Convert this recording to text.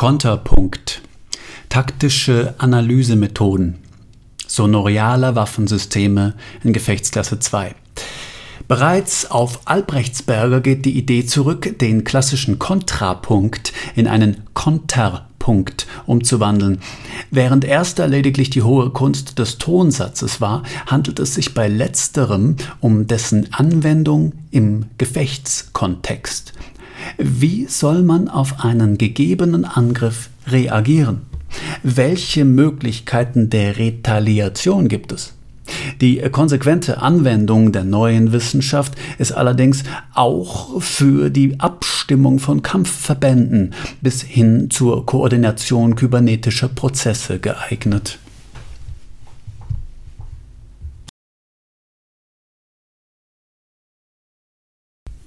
Konterpunkt. Taktische Analysemethoden. Sonorialer Waffensysteme in Gefechtsklasse 2. Bereits auf Albrechtsberger geht die Idee zurück, den klassischen Kontrapunkt in einen Konterpunkt umzuwandeln. Während erster lediglich die hohe Kunst des Tonsatzes war, handelt es sich bei letzterem um dessen Anwendung im Gefechtskontext. Wie soll man auf einen gegebenen Angriff reagieren? Welche Möglichkeiten der Retaliation gibt es? Die konsequente Anwendung der neuen Wissenschaft ist allerdings auch für die Abstimmung von Kampfverbänden bis hin zur Koordination kybernetischer Prozesse geeignet.